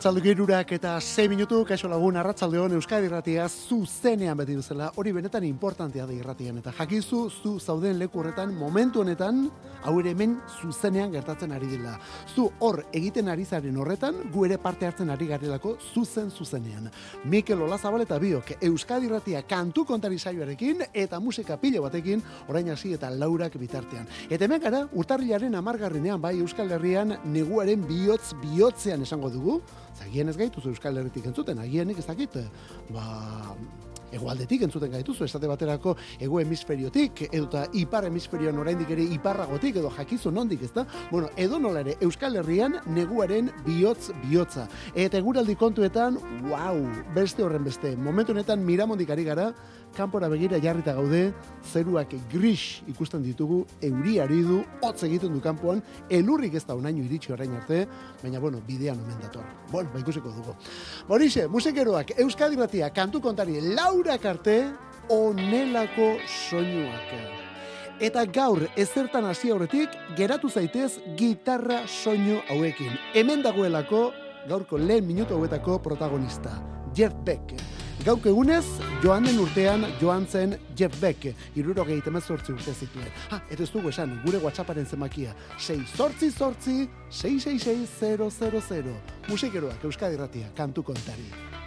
Arratzaldu girurak eta 6 minutu, kaixo lagun, arratzalde hon Euskadi irratia zuzenean beti duzela, hori benetan importantea da irratian, eta jakizu zu zauden leku horretan, momentu honetan, hau ere hemen zuzenean gertatzen ari dela. Zu hor egiten ari zaren horretan, gu ere parte hartzen ari garelako zuzen zuzenean. Mikel Olazabal eta biok, Euskadi irratia kantu kontari saioarekin, eta musika pilo batekin, orain hasi eta laurak bitartean. Eta hemen gara, urtarrilaren amargarrenean, bai Euskal Herrian, neguaren bihotz bihotzean esango dugu, Zagien ez gaitu Euskal Herritik entzuten, agienik ez dakit, ba, egualdetik entzuten gaituzu, esate baterako ego hemisferiotik, edo eta ipar hemisferioan oraindik ere iparragotik, edo jakizu nondik, ezta? Bueno, edo nola ere, Euskal Herrian neguaren bihotz bihotza. Eta eguraldi kontuetan, wow, beste horren beste, momentu honetan miramondik ari gara, kanpora begira jarrita gaude, zeruak gris ikusten ditugu, euriari du, hotz egiten du kanpoan, elurrik ez da unaino iritsi orain arte, baina, bueno, bidean omen dator. Bueno, ba ikusiko dugu. Borixe, musikeroak, Euskadi Batia, kantu kontari, Laura Karte, onelako soinuak. Eta gaur ezertan hasi aurretik geratu zaitez gitarra soinu hauekin. Hemen dagoelako gaurko lehen minutu hauetako protagonista, Jeff Beck. Gauk egunez, joan den urtean joan zen Jeff Beck, iruro sortzi urte zituen. Ha, eta ez dugu esan, gure WhatsApparen zemakia, 6 sortzi sortzi, 666 Musikeroak Euskadi Ratia, kantu kontari.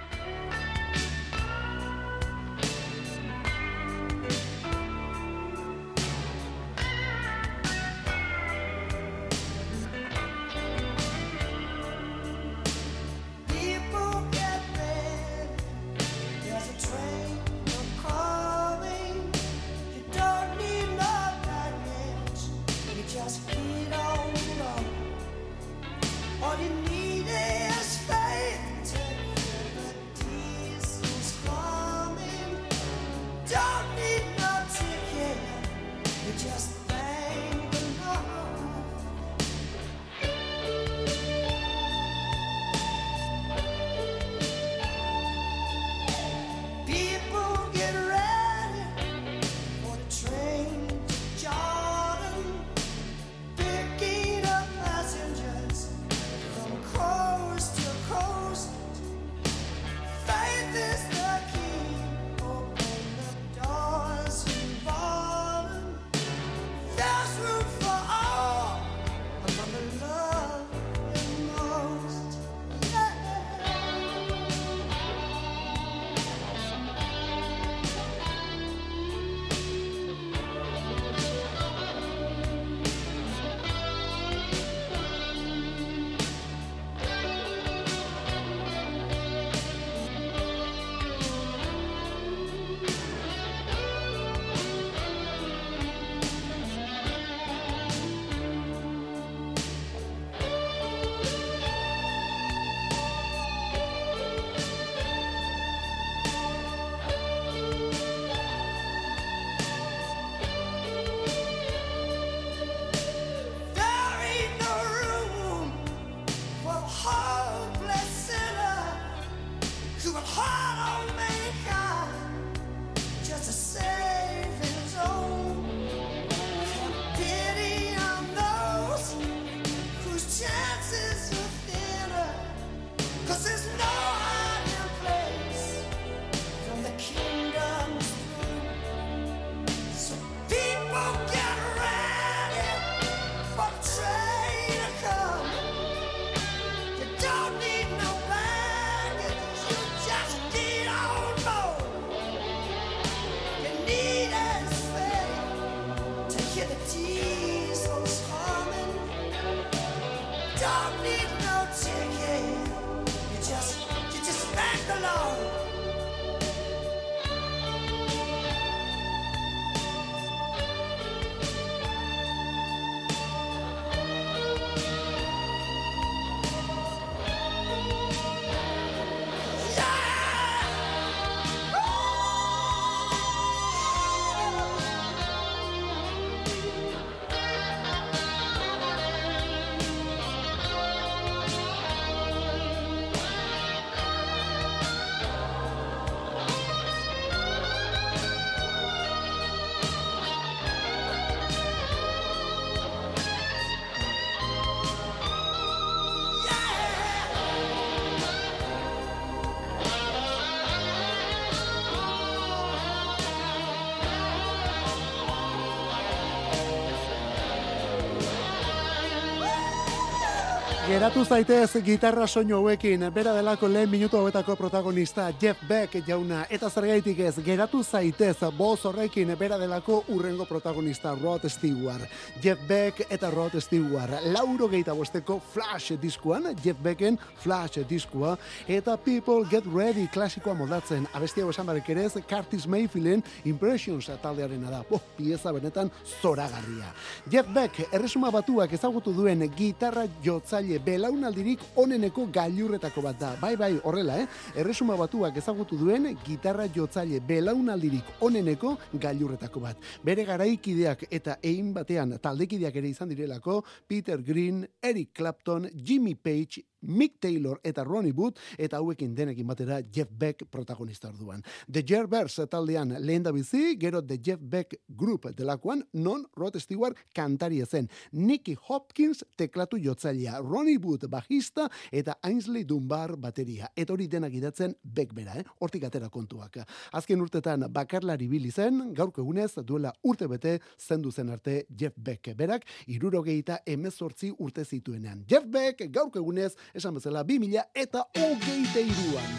Geratu zaitez gitarra soinu hauekin, bera delako lehen minutu hauetako protagonista Jeff Beck jauna, eta zergaitik ez, geratu zaitez boz horrekin bera delako urrengo protagonista Rod Stewart. Jeff Beck eta Rod Stewart, lauro geita bosteko Flash diskuan, Jeff Becken Flash diskua, eta People Get Ready klasikoa modatzen, abestia esan barek ere ez, Curtis Mayfielden Impressions taldearena da, oh, pieza benetan zoragarria. Jeff Beck, erresuma batuak ezagutu duen gitarra jotzaile belaunaldirik oneneko gailurretako bat da. Bai, bai, horrela, eh? Erresuma batuak ezagutu duen gitarra jotzaile belaunaldirik oneneko gailurretako bat. Bere garaikideak eta egin batean taldekideak ere izan direlako Peter Green, Eric Clapton, Jimmy Page, Mick Taylor eta Ronnie Wood eta hauekin denekin batera Jeff Beck protagonista orduan. The Yerbers taldean lehen da bizi, gero The Jeff Beck Group delakoan, non Rod Stewart kantari zen. Nicky Hopkins teklatu jotzailea, Ronnie Wood bajista eta Ainsley Dunbar bateria. Eta hori denak idatzen Beck bera, eh? hortik atera kontuak. Azken urtetan bakarlari bili zen, gaurko egunez duela urte bete zendu zen arte Jeff Beck berak, irurogeita emezortzi urte zituenean. Jeff Beck gaurko egunez esan bezala, bi eta hogeite iruan.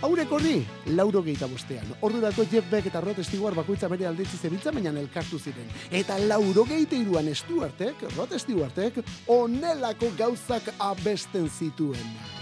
Haurek horri, lauro geita bostean. Ordurako Jeff Beck eta Rod Stewart bakoitza bere alditzi zebiltza, baina elkartu ziren. Eta lauro geite iruan Stewartek, Rod Stewartek, onelako gauzak abesten zituen.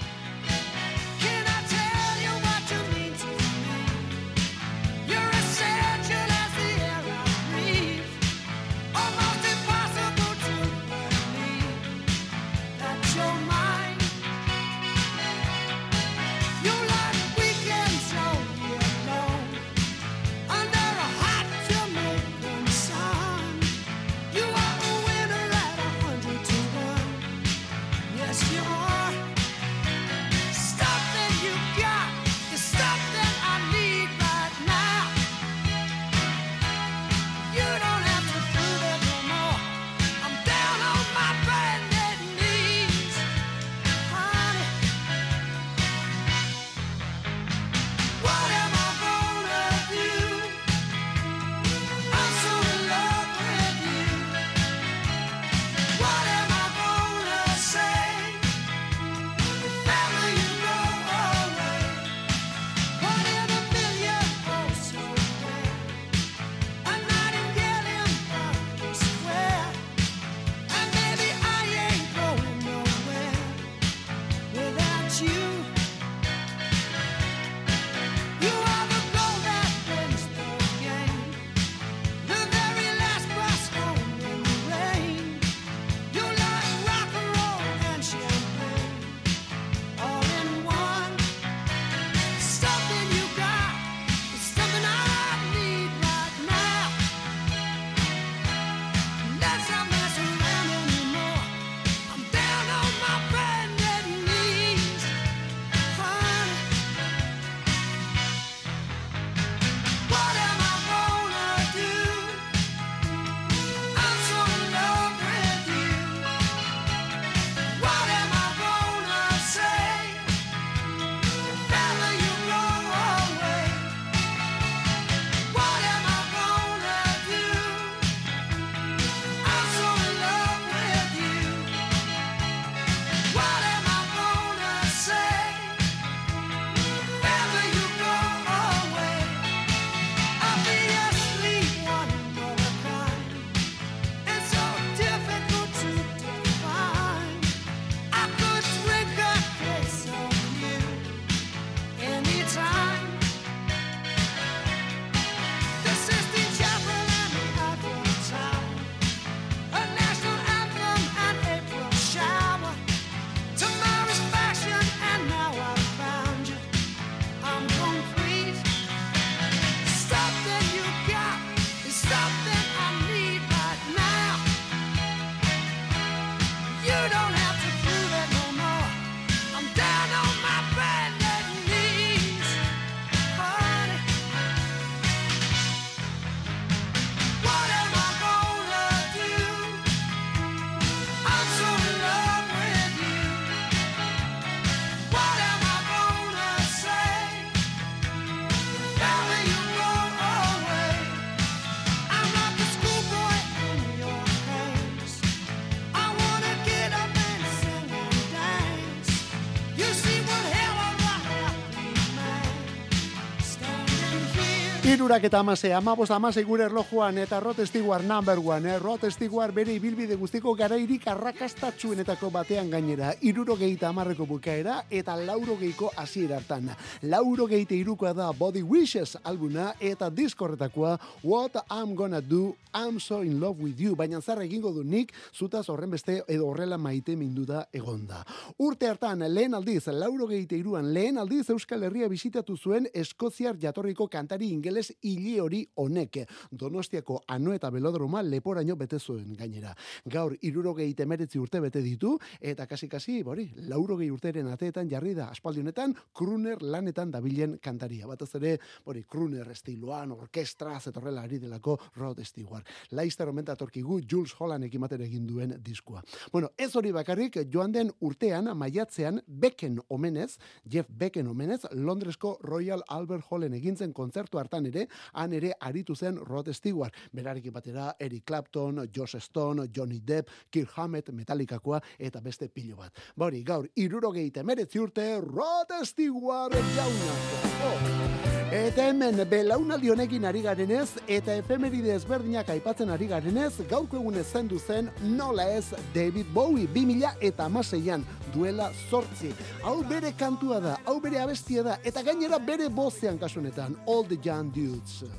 Irurak eta amase, amabos amase gure erlojuan eta Rod Stewart number one, eh? Rod Stewart bere ibilbide guztiko garairik arrakastatxuenetako batean gainera. Iruro geita amarreko bukaera eta lauro geiko hasiera hartan. Lauro geite irukoa da Body Wishes albuna eta diskorretakoa What I'm Gonna Do, I'm So In Love With You, baina zer egingo du nik, zutaz horren beste edo horrela maite minduda egonda. Urte hartan, lehen aldiz, lauro geite iruan, lehen aldiz Euskal Herria bisitatu zuen Eskoziar jatorriko kantari ingeles hili hori honek. Donostiako ano eta belodroma leporaino bete zuen gainera. Gaur, irurogei temeretzi urte bete ditu, eta kasi-kasi, bori, laurogei urteren ateetan jarri da, aspaldi honetan, kruner lanetan dabilen kantaria. Batez ere, bori, kruner estiloan, orkestra, zetorrela ari delako Rod Stewart. Laizter omen datorkigu Jules Holland ekimaten egin duen diskua. Bueno, ez hori bakarrik, joan den urtean, maiatzean, Becken omenez, Jeff Becken omenez, Londresko Royal Albert Hallen egintzen kontzertu hartan ere, han ere aritu zen Rod Stewart. Berarekin batera Eric Clapton, Josh Stone, Johnny Depp, Kirk Hammett, Metallicakoa eta beste pilo bat. Bori, gaur, irurogeite meretzi urte, Rod Stewart jaunak. Oh. Eta hemen belaunaldi honekin ari garenez eta efemeride ezberdinak aipatzen ari garenez, gaurko egunez zendu zen nola ez David Bowie 2000 eta amaseian duela sortzi. Hau bere kantua da, hau bere abestia da, eta gainera bere bozean kasunetan, All the Young Dudes. Don't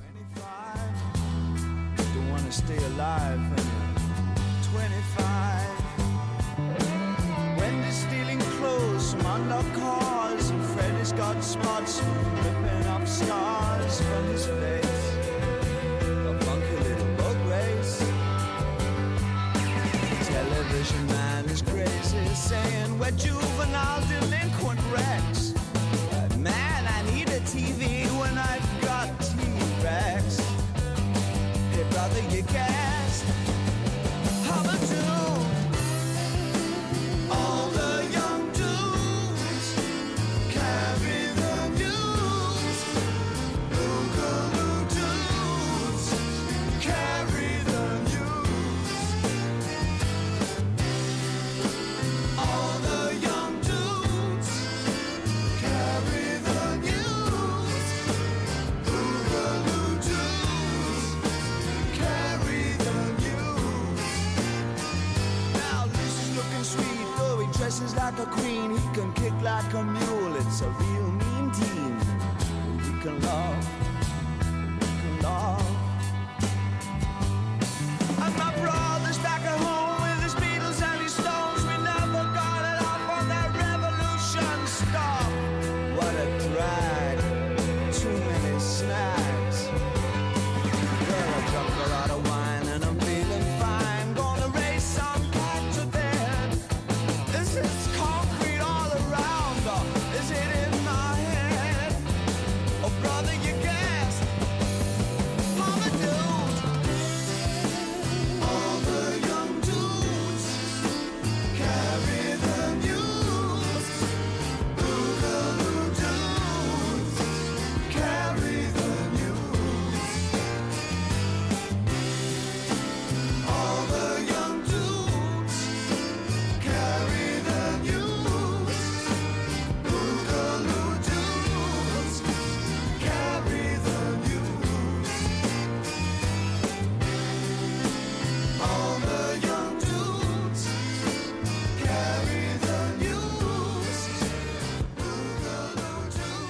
uh, wanna stay alive you're uh, 25. Wendy's stealing clothes from unlocked cars, and Freddy's got spots ripping off scars from his face. A funky little boat race. Television man is crazy, saying we're juvenile delinquent wrecks.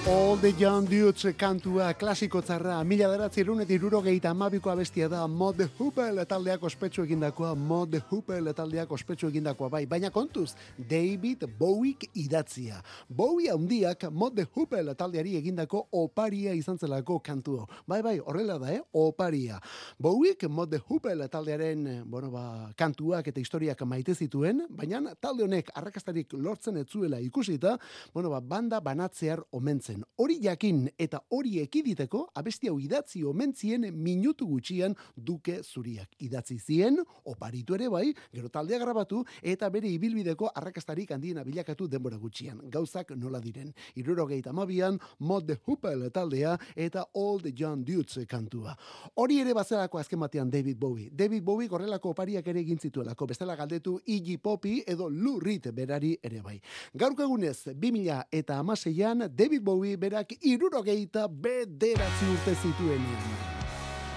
All the Young Dudes kantua klasiko tzarra, mila deratzi erunet irurogeita amabiko abestia da Mod the Hoople taldeak ospetsu egindakoa, Mod the Hoople taldeak ospetsu egindakoa bai, baina kontuz, David Bowiek idatzia. Bowie handiak Mod the Hoople taldeari egindako oparia izan zelako kantuo. Bai, bai, horrela da, eh? Oparia. Bowiek Mod the Hoople taldearen, eh, bueno, ba, kantuak eta historiak maite zituen, baina talde honek arrakastarik lortzen ez zuela ikusita, bueno, ba, banda banatzear omentzen. Hori jakin eta hori ekiditeko, abesti hau idatzi omentzien minutu gutxian duke zuriak. Idatzi zien, oparitu ere bai, gero taldea grabatu, eta bere ibilbideko arrakastarik handiena bilakatu denbora gutxian. Gauzak nola diren. Irurogeita mabian, Mod the Hoople taldea eta All the Young Dudes kantua. Hori ere bazelako azken batean David Bowie. David Bowie horrelako opariak ere egin zituelako. Bestela galdetu Iggy Poppy edo Lou Reed berari ere bai. Gaurko egunez, 2000 eta amaseian, David Bowie berak berak irurogeita bederatzi urte zituenean.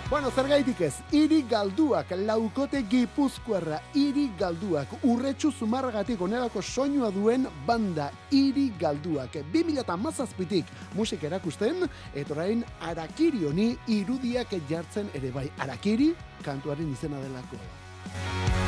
Bueno, zer gaitik ez, iri galduak, laukote gipuzkoarra, iri galduak, urretxu zumarragatik onelako soinua duen banda, iri galduak. 2000 mazazpitik musik erakusten, eta orain arakiri honi irudiak jartzen ere bai. Arakiri, kantuaren izena delako.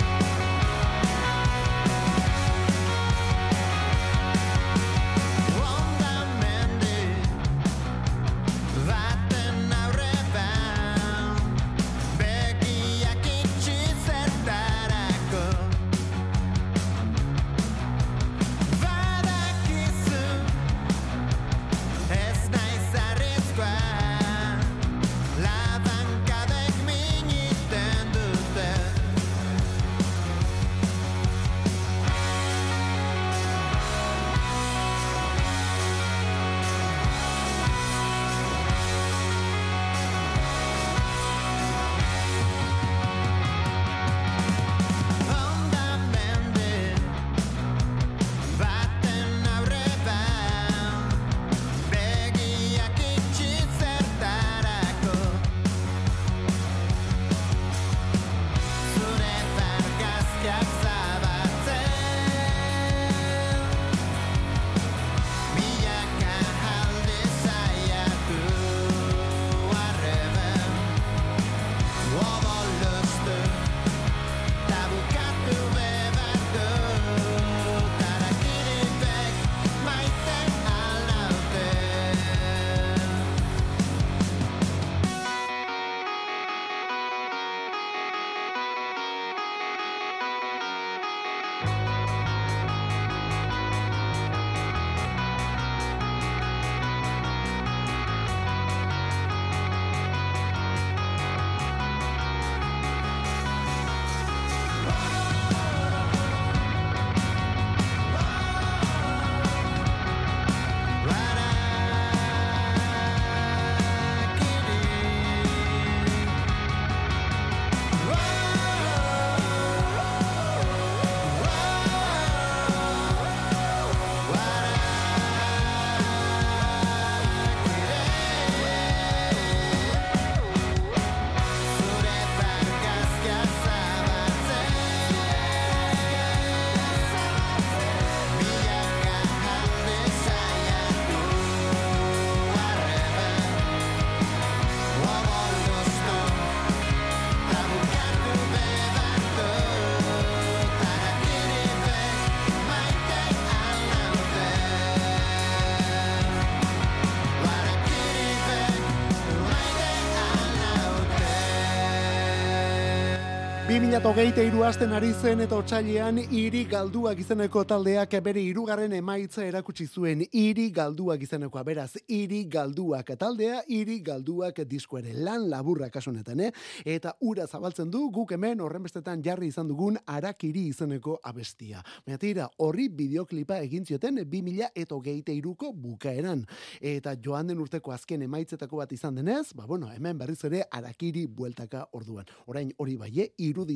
2008 iru asten ari zen eta otxailean iri galduak izeneko taldeak bere hirugarren emaitza erakutsi zuen iri galduak izenekoa beraz iri galduak taldea iri galduak disko lan laburra kasu honetan eh? eta ura zabaltzen du guk hemen horrenbestetan jarri izan dugun arakiri izeneko abestia. Baina tira, horri bideoklipa egin zioten 2000 eta hogeita iruko bukaeran. Eta joan den urteko azken emaitzetako bat izan denez, ba bueno, hemen berriz ere arakiri bueltaka orduan. Orain hori baie,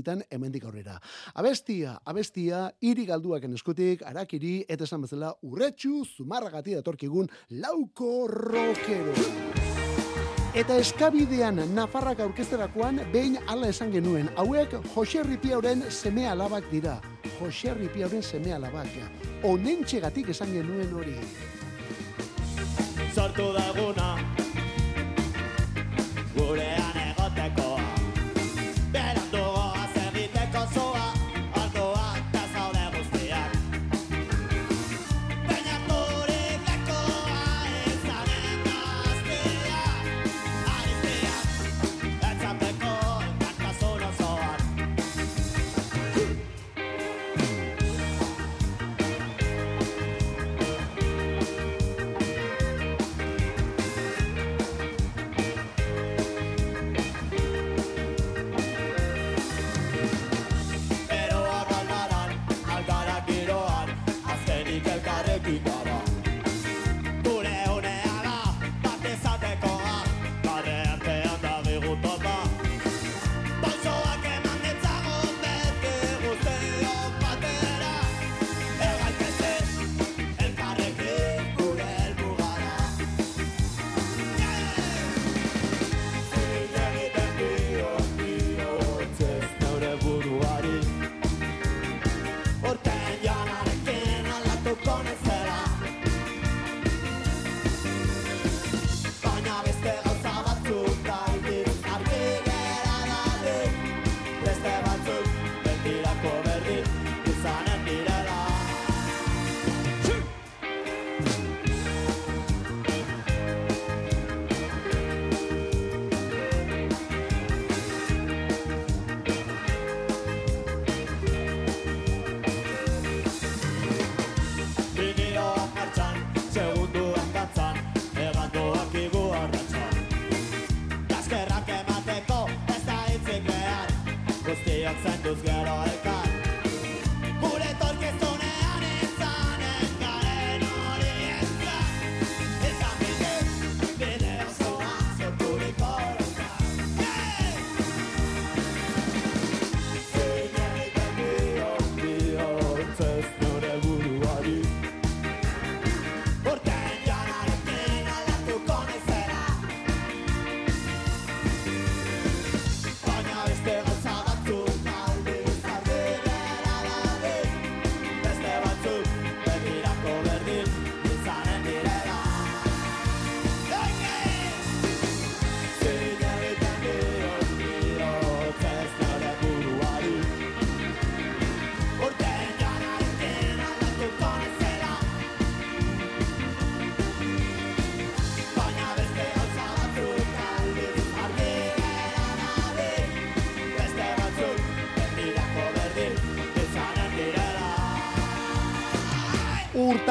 iruditan hemendik aurrera. Abestia, abestia, iri galduaken eskutik, arakiri, eta esan bezala, urretxu, zumarragati datorkigun, lauko rokero. Eta eskabidean Nafarrak aurkezterakoan behin ala esan genuen. Hauek Jose Ripiauren seme alabak dira. Jose Ripiauren seme alabak. Onentxegatik esan genuen hori. sortu daguna gurean biok zainduz gero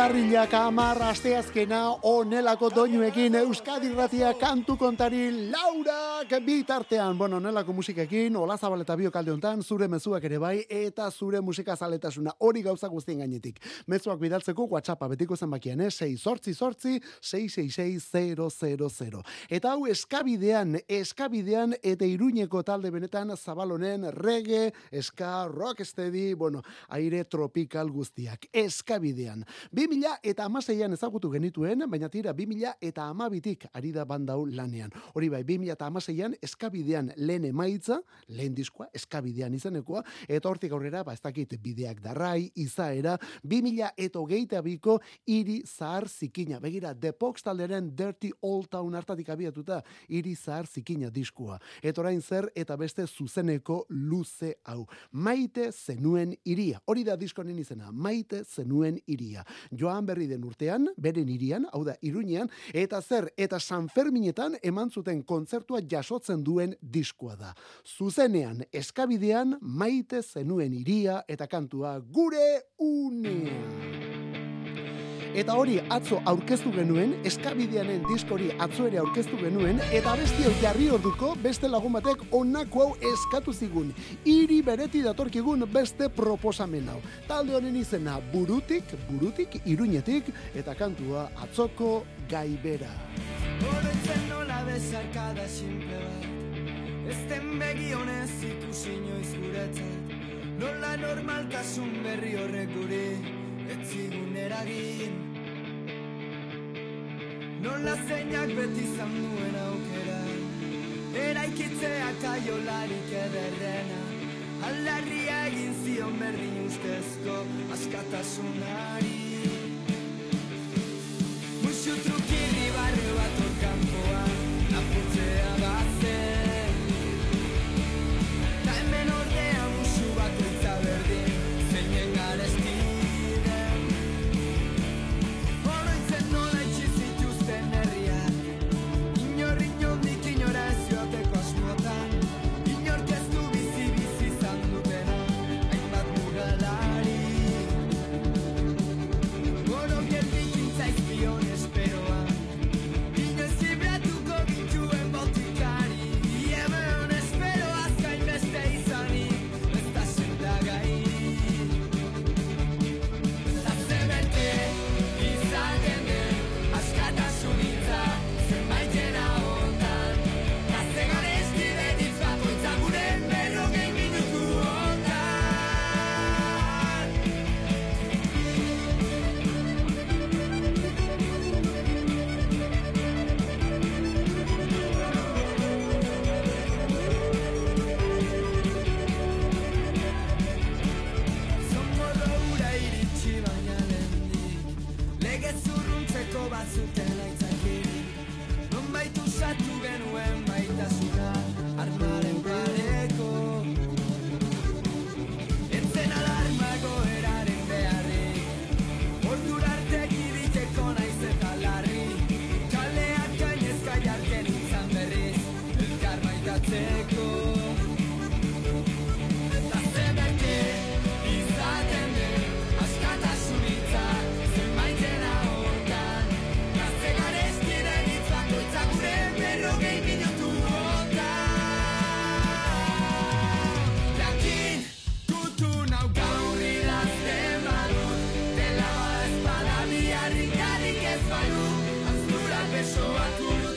Urtarrilak amar asteazkena onelako doinuekin Euskadi Ratia kantu kontari Laurak bitartean. Bueno, onelako musikekin, Ola Zabal eta Bio kalde hontan, zure mezuak ere bai, eta zure musika zaletasuna hori gauza guztien gainetik. Mezuak bidaltzeko WhatsAppa betiko zenbakian, eh? 6 sortzi sortzi, 666 Eta hau eskabidean, eskabidean eta iruñeko talde benetan zabalonen reggae, ska, rocksteady, bueno, aire tropikal guztiak. Eskabidean. 2000 eta amaseian ezagutu genituen, baina tira 2000 eta amabitik ari da bandau lanean. Hori bai, 2000 eta amaseian eskabidean lehen emaitza, lehen diskoa, eskabidean izenekoa, eta hortik aurrera, ba, ez dakit, bideak darrai, izaera, 2000 eta hogeita biko iri zahar zikina. Begira, The talderen Dirty Old Town hartatik abiatuta, iri zahar zikina diskua. Eta orain zer, eta beste zuzeneko luze hau. Maite zenuen iria. Hori da diskonen izena, maite zenuen iria. Joan berri den urtean, beren irian, hau da, iruñean, eta zer, eta San Ferminetan eman zuten kontzertua jasotzen duen diskoa da. Zuzenean, eskabidean, maite zenuen iria eta kantua gure unean. Eta hori atzo aurkeztu genuen, eskabideanen diskori atzo ere aurkeztu genuen, eta besti hau jarri orduko beste lagun batek onako hau eskatu zigun. Iri bereti datorkigun beste proposamen hau. Talde honen izena burutik, burutik, iruñetik, eta kantua atzoko gaibera. Bezarkada simple bat. Ezten begi honez ikusi inoiz guretzat. Nola normaltasun berri horrek guri Ez zigun eragin. Nola zeinak beti izan duen aukera. Eraikitzea kaiolarik ederrena. Aldarria egin zion berdin ustezko askatasunari. Muxu trukirri barrio bat orkanpoa beso a tu.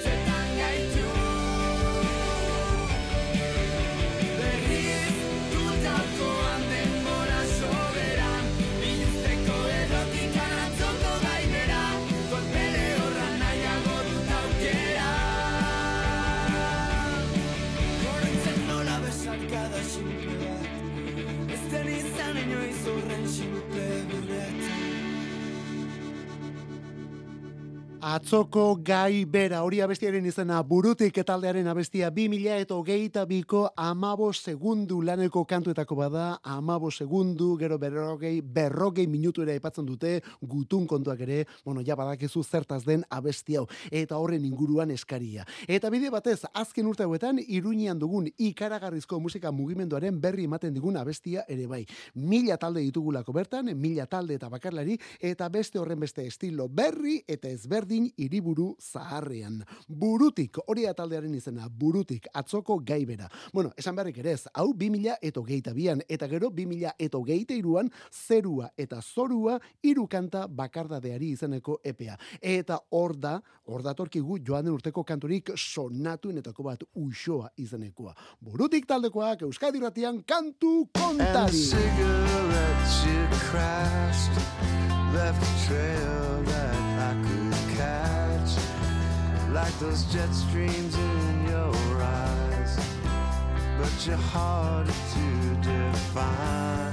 Atzoko gai bera, hori abestiaren izena burutik etaldearen abestia 2000 eta hogeita biko amabo segundu laneko kantuetako bada, amabo segundu, gero berrogei, berrogei minutu ere aipatzen dute, gutun kontuak ere, bueno, ja badakizu zertaz den abesti hau, eta horren inguruan eskaria. Eta bide batez, azken urte hauetan, iruñean dugun ikaragarrizko musika mugimenduaren berri ematen digun abestia ere bai. Mila talde ditugulako bertan, mila talde eta bakarlari, eta beste horren beste estilo berri eta ezberdin hiriburu zaharrean. Burutik, hori da taldearen izena, burutik, atzoko gaibera. Bueno, esan beharrik ere ez, hau 2000 eta hogeita bian, eta gero 2000 eta hogeita iruan, zerua eta zorua hiru kanta bakardadeari izeneko epea. Eta hor da, hor datorkigu joan den urteko kanturik sonatuenetako bat uxoa izenekoa. Burutik taldekoak Euskadi Ratian kantu And kontari. cigarettes you Like those jet streams in your eyes. But you're harder to define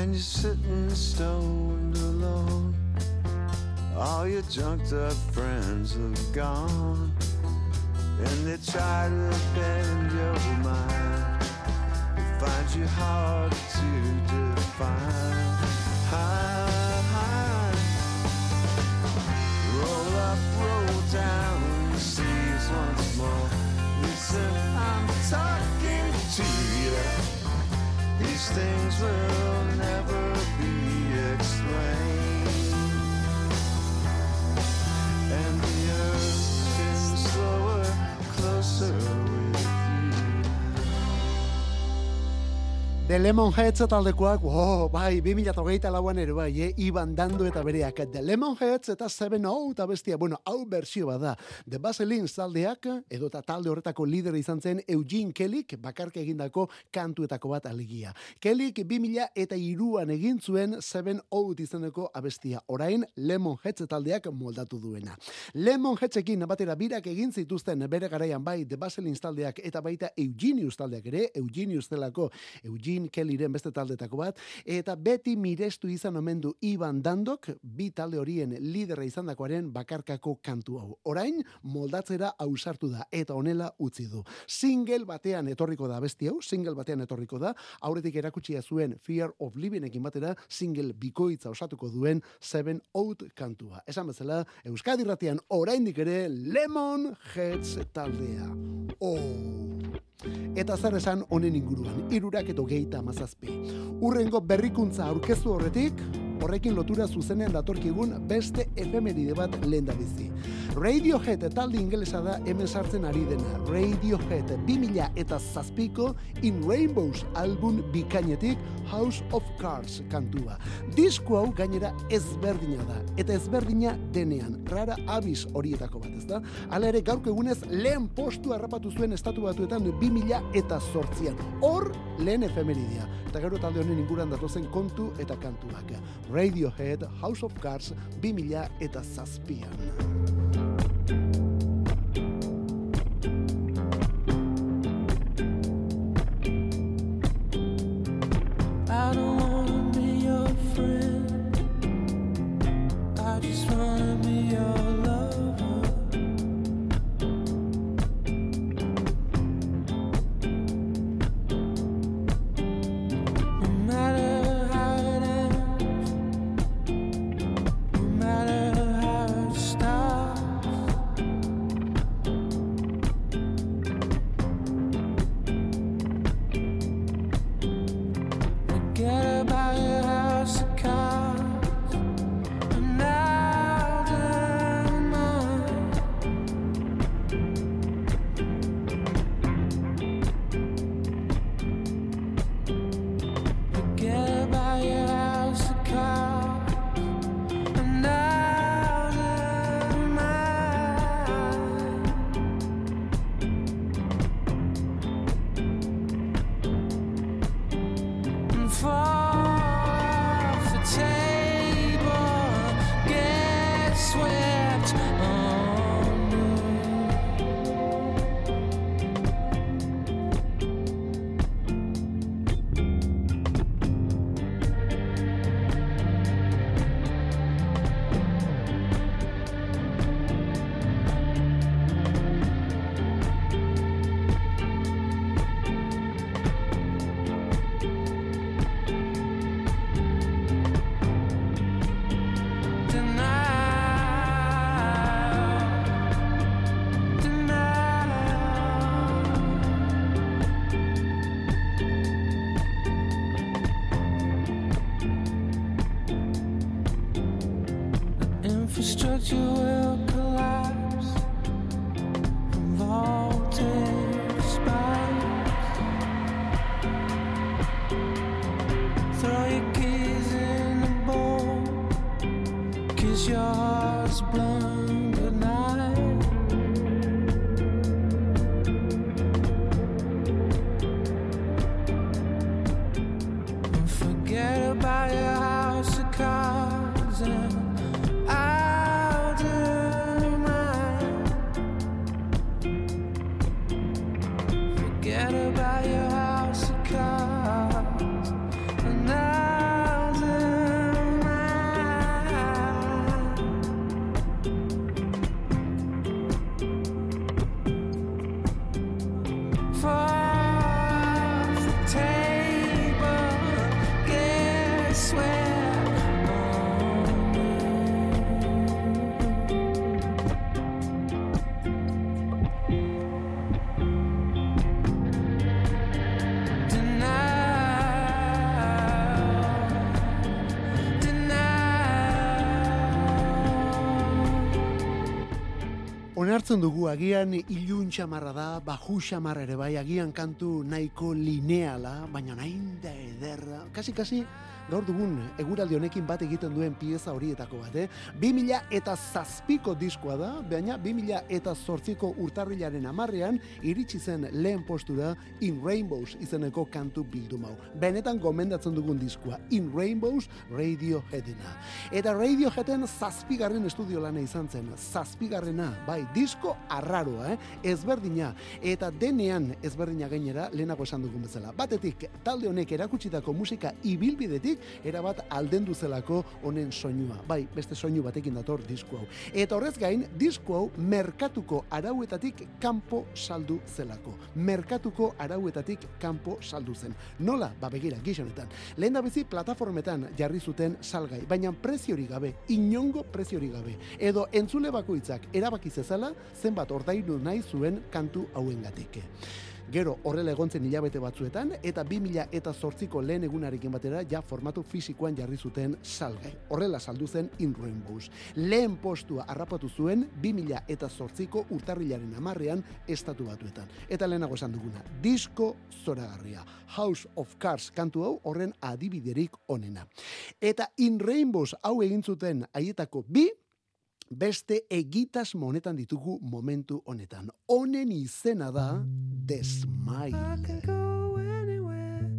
And you're sitting stoned alone. All your junked up friends have gone. And they try to bend your mind. They find you hard to define. High, Roll up, roll down your sleeves once more. Listen, I'm talking to you. These things will never be explained. And the earth spins slower, closer The Lemonheads taldekoak, oh, bai, 2008 lauan ere bai, eh? Iban Dando eta bereak. The Lemonheads eta Seven O eta bestia, bueno, hau bersio bada. The Baselins taldeak, edo eta talde horretako lider izan zen Eugene Kellyk, bakarka egindako kantuetako bat alegia. Kellyk 2000 eta iruan egin zuen Seven O izeneko abestia. Orain, Lemonheads taldeak moldatu duena. Lemonheadsekin batera birak egin zituzten bere garaian bai The Baselins taldeak eta baita Eugenius taldeak ere, Eugenius delako Eugene Kellyren beste taldetako bat, eta beti mirestu izan omen du Iban Dandok, bi talde horien lidera izandakoaren bakarkako kantu hau. Orain, moldatzera ausartu da, eta honela utzi du. Single batean etorriko da besti hau, single batean etorriko da, aurretik erakutsia zuen Fear of Living-ekin batera, single bikoitza osatuko duen Seven Out kantua. Esan bezala, Euskadi ratian oraindik ere Lemon Heads taldea. Oh! Eta zer esan honen inguruan, irurak eto geita amazazpi. Urrengo berrikuntza aurkeztu horretik, horrekin lotura zuzenean datorkigun beste efemeride bat lehen da bizi. Radiohead talde ingelesa da hemen sartzen ari dena. Radiohead 2000 eta zazpiko In Rainbows album bikainetik House of Cards kantua. Disko hau gainera ezberdina da, eta ezberdina denean, rara abis horietako bat, ez da? Hala ere gaurko egunez lehen postu harrapatu zuen estatu batuetan 2000 eta sortzian. Hor lehen efemeridia. Eta gero talde honen inguran datozen kontu eta kantuak. Radiohead House of Cards 2000 eta zazpian. Onartzen dugu agian ilun xamarra da, baju xamarra ere bai, agian kantu nahiko lineala, baina nahin da ederra, kasi-kasi gaur dugun eguraldi honekin bat egiten duen pieza horietako bat, eh? 2000 eta zazpiko diskoa da, baina 2000 eta zortziko urtarrilaren amarrean iritsi zen lehen postura In Rainbows izeneko kantu bildumau. Benetan gomendatzen dugun diskoa, In Rainbows Radioheadena. Eta Radioheaden zazpigarren estudio lana izan zen, zazpigarrena, bai, disko arraroa, eh? ezberdina, eta denean ezberdina gainera lehenago esan dugun bezala. Batetik, talde honek erakutsitako musika ibilbidetik, erabat aldendu zelako honen soinua. Bai, beste soinu batekin dator disko hau. Eta horrez gain, disko hau merkatuko arauetatik kanpo saldu zelako. Merkatuko arauetatik kanpo saldu zen. Nola? Ba begira, gizonetan. Lehen da bizi plataformetan jarri zuten salgai, baina preziori gabe, inongo preziori gabe. Edo entzule bakoitzak erabaki zezala zenbat ordaindu nahi zuen kantu hauengatik. Gero horrela egontzen hilabete batzuetan eta 2000 eta zortziko lehen egunarekin batera ja formatu fisikoan jarri zuten salgai. Horrela saldu zen In Rainbows. Lehen postua harrapatu zuen 2000 eta zortziko urtarrilaren amarrean estatu batuetan. Eta lehenago esan duguna, disko zoragarria. House of Cards kantu hau horren adibiderik onena. Eta In Rainbows hau egin zuten haietako bi, beste egitas monetan ditugu momentu honetan. Honen izena da The I Smile. can go anywhere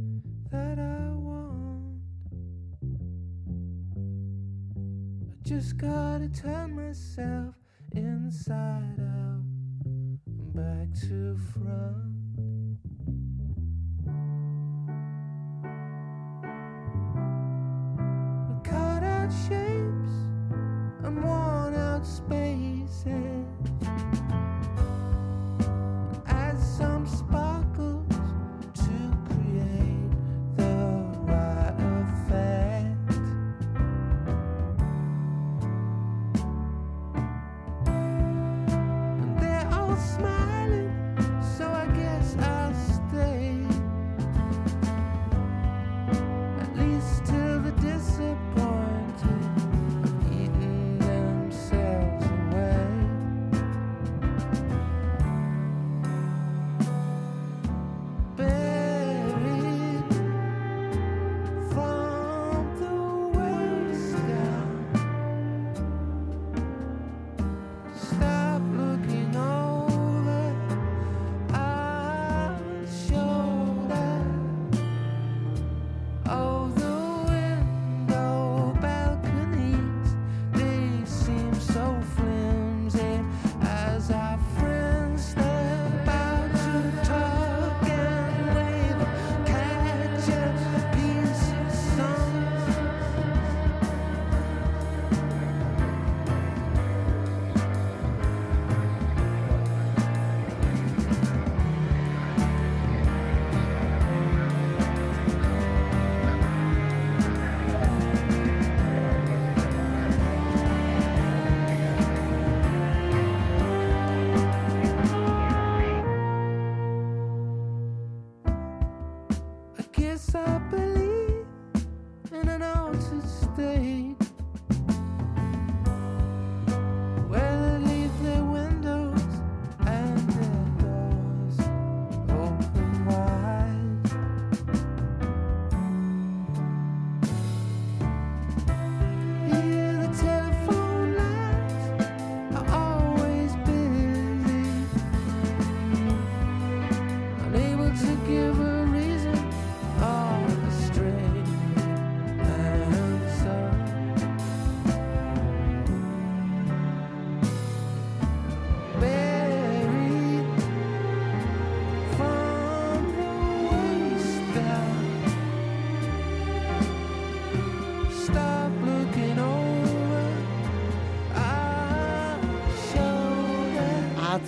that I. I just gotta turn myself inside out back to front. We cut out shapes and out spaces.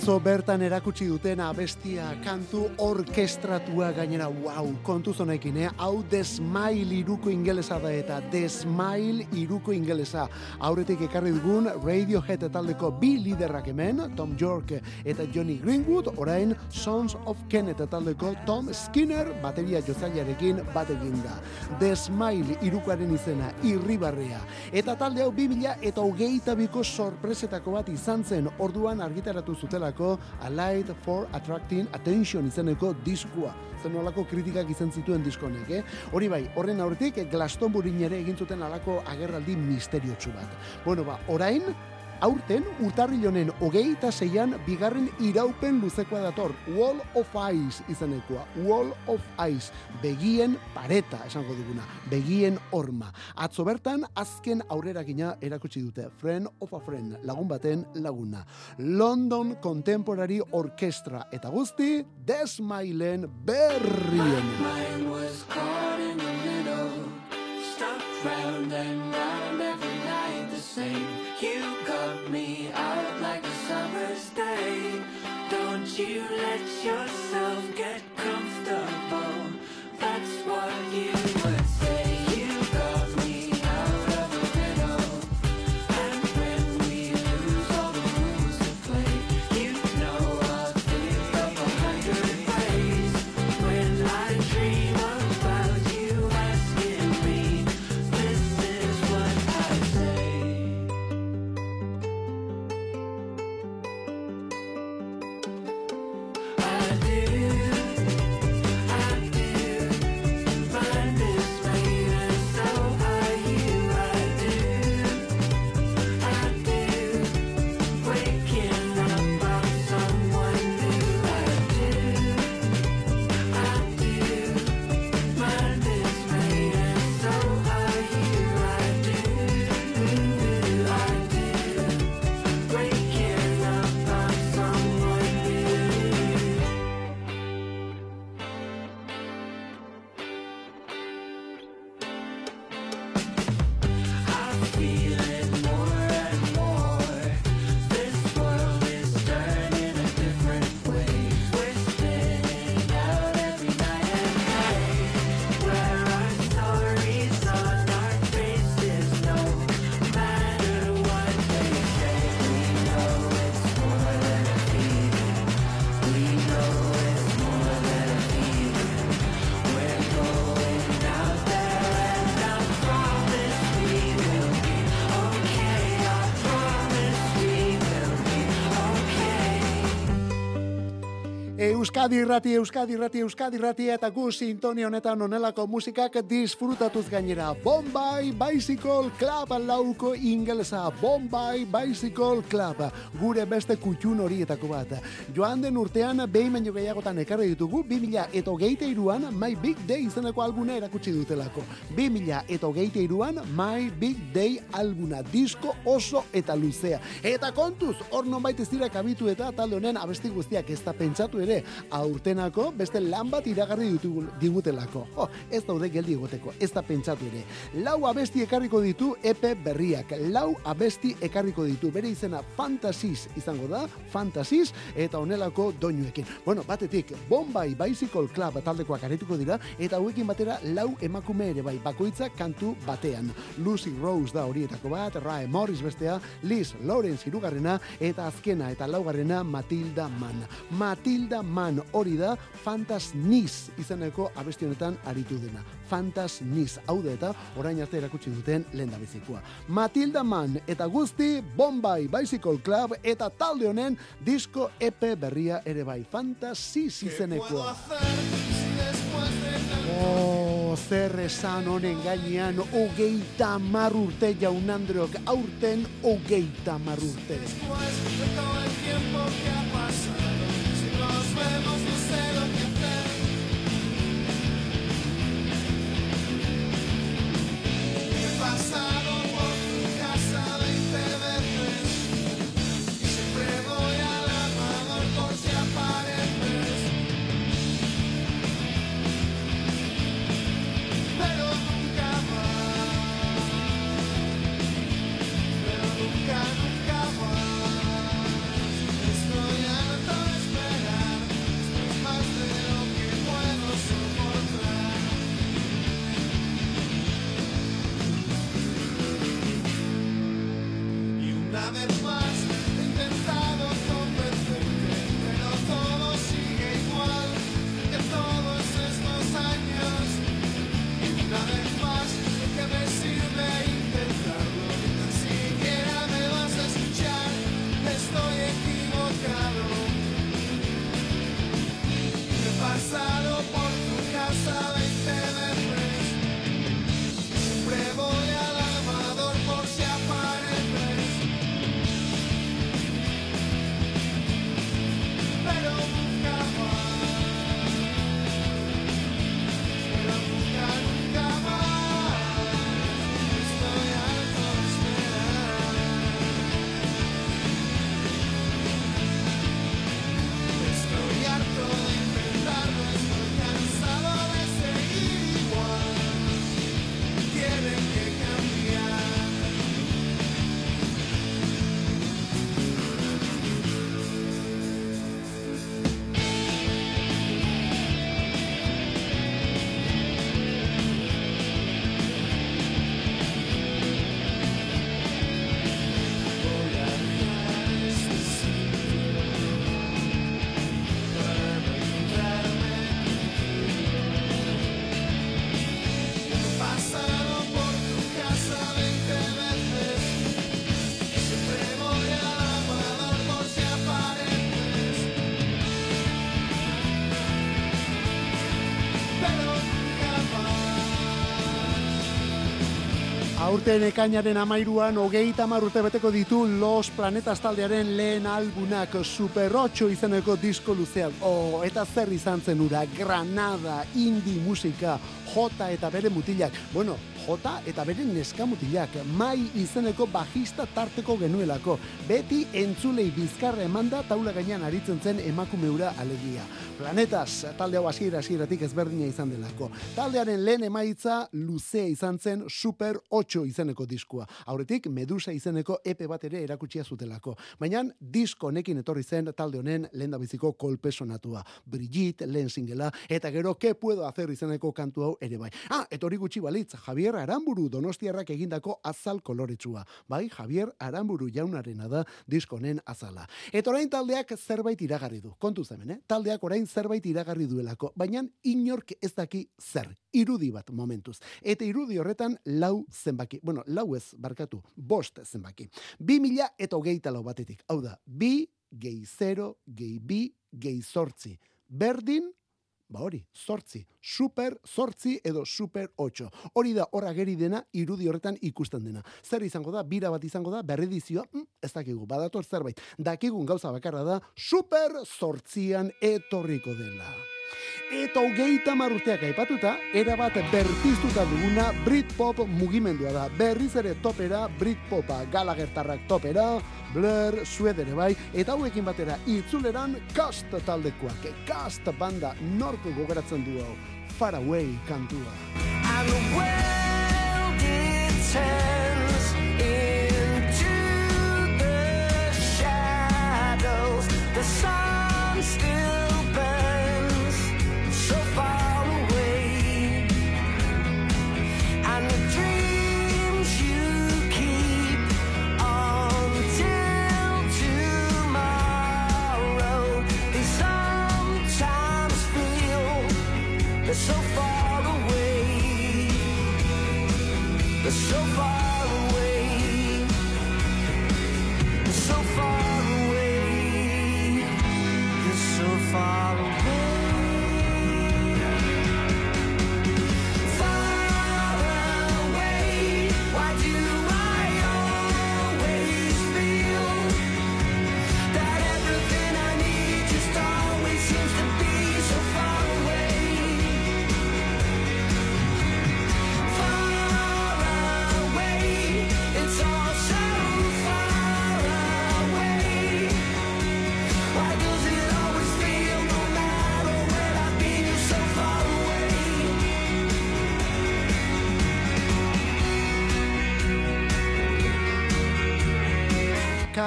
Atzo bertan erakutsi duten abestia kantu orkestratua gainera, wow, kontuz honekin, eh? hau The Smile iruko ingelesa da eta The Smile iruko ingelesa. Aurretik ekarri dugun Radiohead taldeko bi liderrak hemen, Tom York eta Johnny Greenwood, orain Sons of Kenet taldeko Tom Skinner bateria jozailarekin bat egin da. The Smile irukoaren izena, irribarrea. Eta talde hau 2000 eta hogeita biko sorpresetako bat izan zen orduan argitaratu zutelako A Light for Attracting Attention izeneko diskua. Zen nolako kritikak izan zituen diskonek, eh? Hori bai, horren aurretik Glastonbury ere egin zuten alako agerraldi misteriotsu bat. Bueno, ba, orain, aurten urtarril honen hogeita zeian bigarren iraupen luzekoa dator. Wall of Ice izenekoa. Wall of Ice. Begien pareta, esango duguna. Begien horma. Atzo bertan, azken aurreragina erakutsi dute. Friend of a Friend, lagun baten laguna. London Contemporary Orchestra. Eta guzti, Desmailen berrien. Round and round every night the same. You let yourself Euskadi irrati, Euskadi irrati, Euskadi irrati, eta gu sintonia honetan onelako musikak disfrutatuz gainera. Bombay Bicycle Club lauko ingelesa. Bombay Bicycle Club. Gure beste kutxun horietako bat. Joan den urtean, behin baino gehiagotan ekarri ditugu, 2000 eta hogeita iruan, My Big Day izeneko albuna erakutsi dutelako. 2000 eta hogeita iruan, My Big Day albuna. Disko oso eta luzea. Eta kontuz, hor nonbait ez dira kabitu eta talde honen abesti guztiak ez da pentsatu ere, aurtenako beste lan bat iragarri ditugu- digutelako. Jo, ez daude geldi egoteko, ez da pentsatu ere. Lau abesti ekarriko ditu epe berriak. Lau abesti ekarriko ditu. Bere izena Fantasies izango da, Fantasies, eta honelako doinuekin. Bueno, batetik, Bombay Bicycle Club taldekoak aretuko dira, eta hauekin batera lau emakume ere bai, bakoitza kantu batean. Lucy Rose da horietako bat, Rae Morris bestea, Liz Lawrence hirugarrena, eta azkena eta laugarrena Matilda Mann. Matilda Mann hori da Fantas Nis izeneko abesti honetan aritu dena. Fantas Nis, hau da eta orain arte erakutsi duten lehen bizikoa. Matilda Mann eta guzti Bombay Bicycle Club eta talde honen disko EP berria ere bai. Fantasis izenekoa. Oh, zer esan honen gainean hogeita mar urte jaun Andreok, aurten hogeita mar urte. side Aurten ekainaren amairuan hogeita hamar urte beteko ditu Los Planetas taldearen lehen albunak Super 8 izeneko disko luzean. Oh, eta zer izan zen ura, Granada, indie musika, Jota eta bere mutilak. Bueno, Jota eta bere neska mutilak, mai izeneko bajista tarteko genuelako. Beti entzulei bizkarra emanda taula gainean aritzen zen emakumeura alegia. Planetas, talde hau hasiera hasieratik ezberdina izan delako. Taldearen lehen emaitza luzea izan zen Super 8 izeneko diskua. Aurretik Medusa izeneko epe bat ere erakutsia zutelako. Baina disko honekin etorri zen talde honen lehendabiziko kolpe sonatua. Brigitte, lehen singela, eta gero ke puedo hacer izeneko kantu hau ere bai. Ah, etorri gutxi balitz, Javier Aramburu donostiarrak egindako azal koloretsua. Bai, Javier Aramburu jaunarena da disko honen azala. Eta orain taldeak zerbait iragarri du. Kontuz hemen, eh? Taldeak orain zerbait iragarri duelako, baina inork ez daki zer. Irudi bat momentuz. Eta irudi horretan lau zenbaki. Bueno, lau ez, barkatu, bost zenbaki. Bi mila eta hogeita lau batetik. Hau da, bi, gehi zero, gehi bi, gehi zortzi. berdin, ba hori, zortzi, super zortzi edo super 8. Hori da horra geri dena irudi horretan ikusten dena. Zer izango da, bira bat izango da, berredizioa, mm, ez dakigu, badator zerbait. Dakigun gauza bakarra da, super zortzian etorriko dela. Eta hogeita marurteak aipatuta, erabat berpiztuta duguna Britpop mugimendua da. Berriz ere topera, Britpopa galagertarrak topera, Blur, Sued ere bai, eta hauekin batera itzuleran Cast taldekoak. Cast banda norko gogaratzen du hau. Far Away kantua. And the world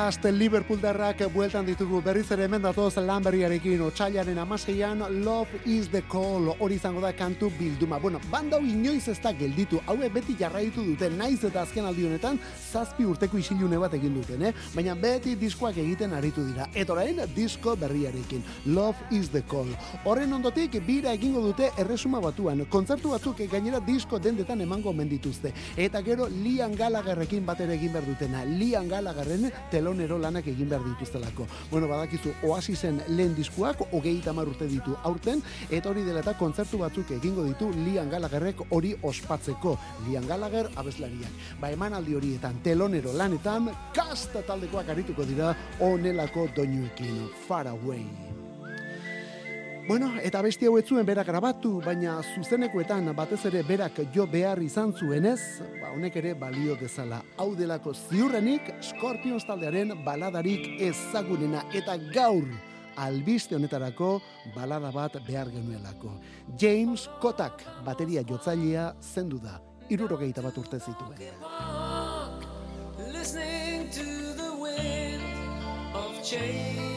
Cast Liverpool darrak bueltan ditugu berriz ere hemen datoz lan berriarekin otxailaren amaseian Love is the Call hori izango da kantu bilduma. Bueno, banda hau inoiz ez da gelditu, haue beti jarraitu dute, naiz eta azken aldi honetan zazpi urteko isilune bat egin duten, eh? baina beti diskoak egiten aritu dira. Eta orain disko berriarekin, Love is the Call. Horren ondotik bira egingo dute erresuma batuan, kontzertu batzuk gainera disko dendetan emango mendituzte. Eta gero Liam Gallagherrekin batera egin behar dutena, Liam Gallagherren telonero lanak egin behar dituztelako. Bueno, badakizu, Oasisen lehen diskuak, hamar urte ditu aurten, eta hori dela eta kontzertu batzuk egingo ditu Liam Gallagherrek hori ospatzeko. Liam Gallagher abeslariak. Ba, emanaldi horietan, telonero lanetan, kasta taldekoak arituko dira onelako doinuekin. Far away. Bueno, eta besti hau ez zuen berak grabatu, baina zuzenekoetan batez ere berak jo behar izan zuenez, ba honek ere balio dezala. Hau delako ziurrenik Scorpions taldearen baladarik ezagunena eta gaur albiste honetarako balada bat behar genuelako. James Kotak bateria jotzailea zendu da. Irurogeita bat urte zituen. listening to the wind of change.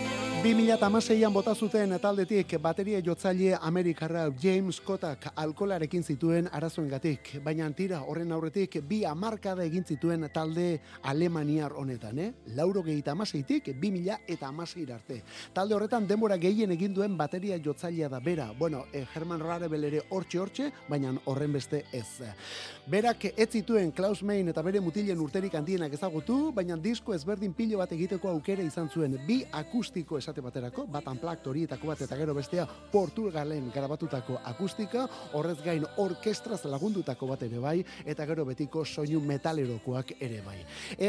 2006an bota zuten taldetik bateria jotzaile Amerikarra James Kotak alkolarekin zituen arazoengatik, baina tira horren aurretik bi hamarkada egin zituen talde Alemaniar honetan, eh? Lauro gehieta amaseitik, 2000 eta amaseir arte. Talde horretan denbora gehien egin duen bateria jotzailea da bera. Bueno, eh, Herman Rarebel ere hortxe hortxe, baina horren beste ez. Berak ez zituen Klaus Main eta bere mutilen urterik handienak ezagutu, baina disko ezberdin pilo bat egiteko aukera izan zuen bi akustiko esate baterako, bat unplugged horietako bat eta gero bestea Portugalen grabatutako akustika, horrez gain orkestraz lagundutako bat ere bai, eta gero betiko soinu metalerokoak ere bai.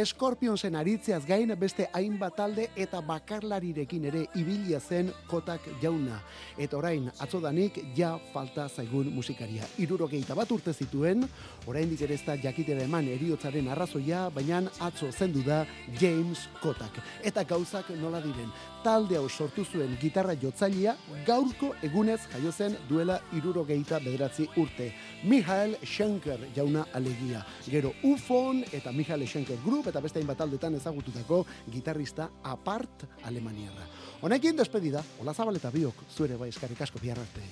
Scorpionsen aritzeaz gain beste hainbat talde eta bakarlarirekin ere ibilia zen kotak jauna. Eta orain, atzodanik ja falta zaigun musikaria. Irurogeita bat urte zituen, oraindik ere ez da jakitera eman eriotzaren arrazoia, baina atzo zendu da James Kotak. Eta gauzak nola diren. Talde hau sortu zuen gitarra jotzailea gaurko egunez jaio zen duela irurogeita bederatzi urte. Michael Schenker jauna alegia. Gero UFON eta Michael Schenker Group eta beste hainbat taldetan ezagututako gitarrista apart alemaniarra. Honekin despedida, Ola Zabal eta biok, zuere bai eskarrik asko bihar arte.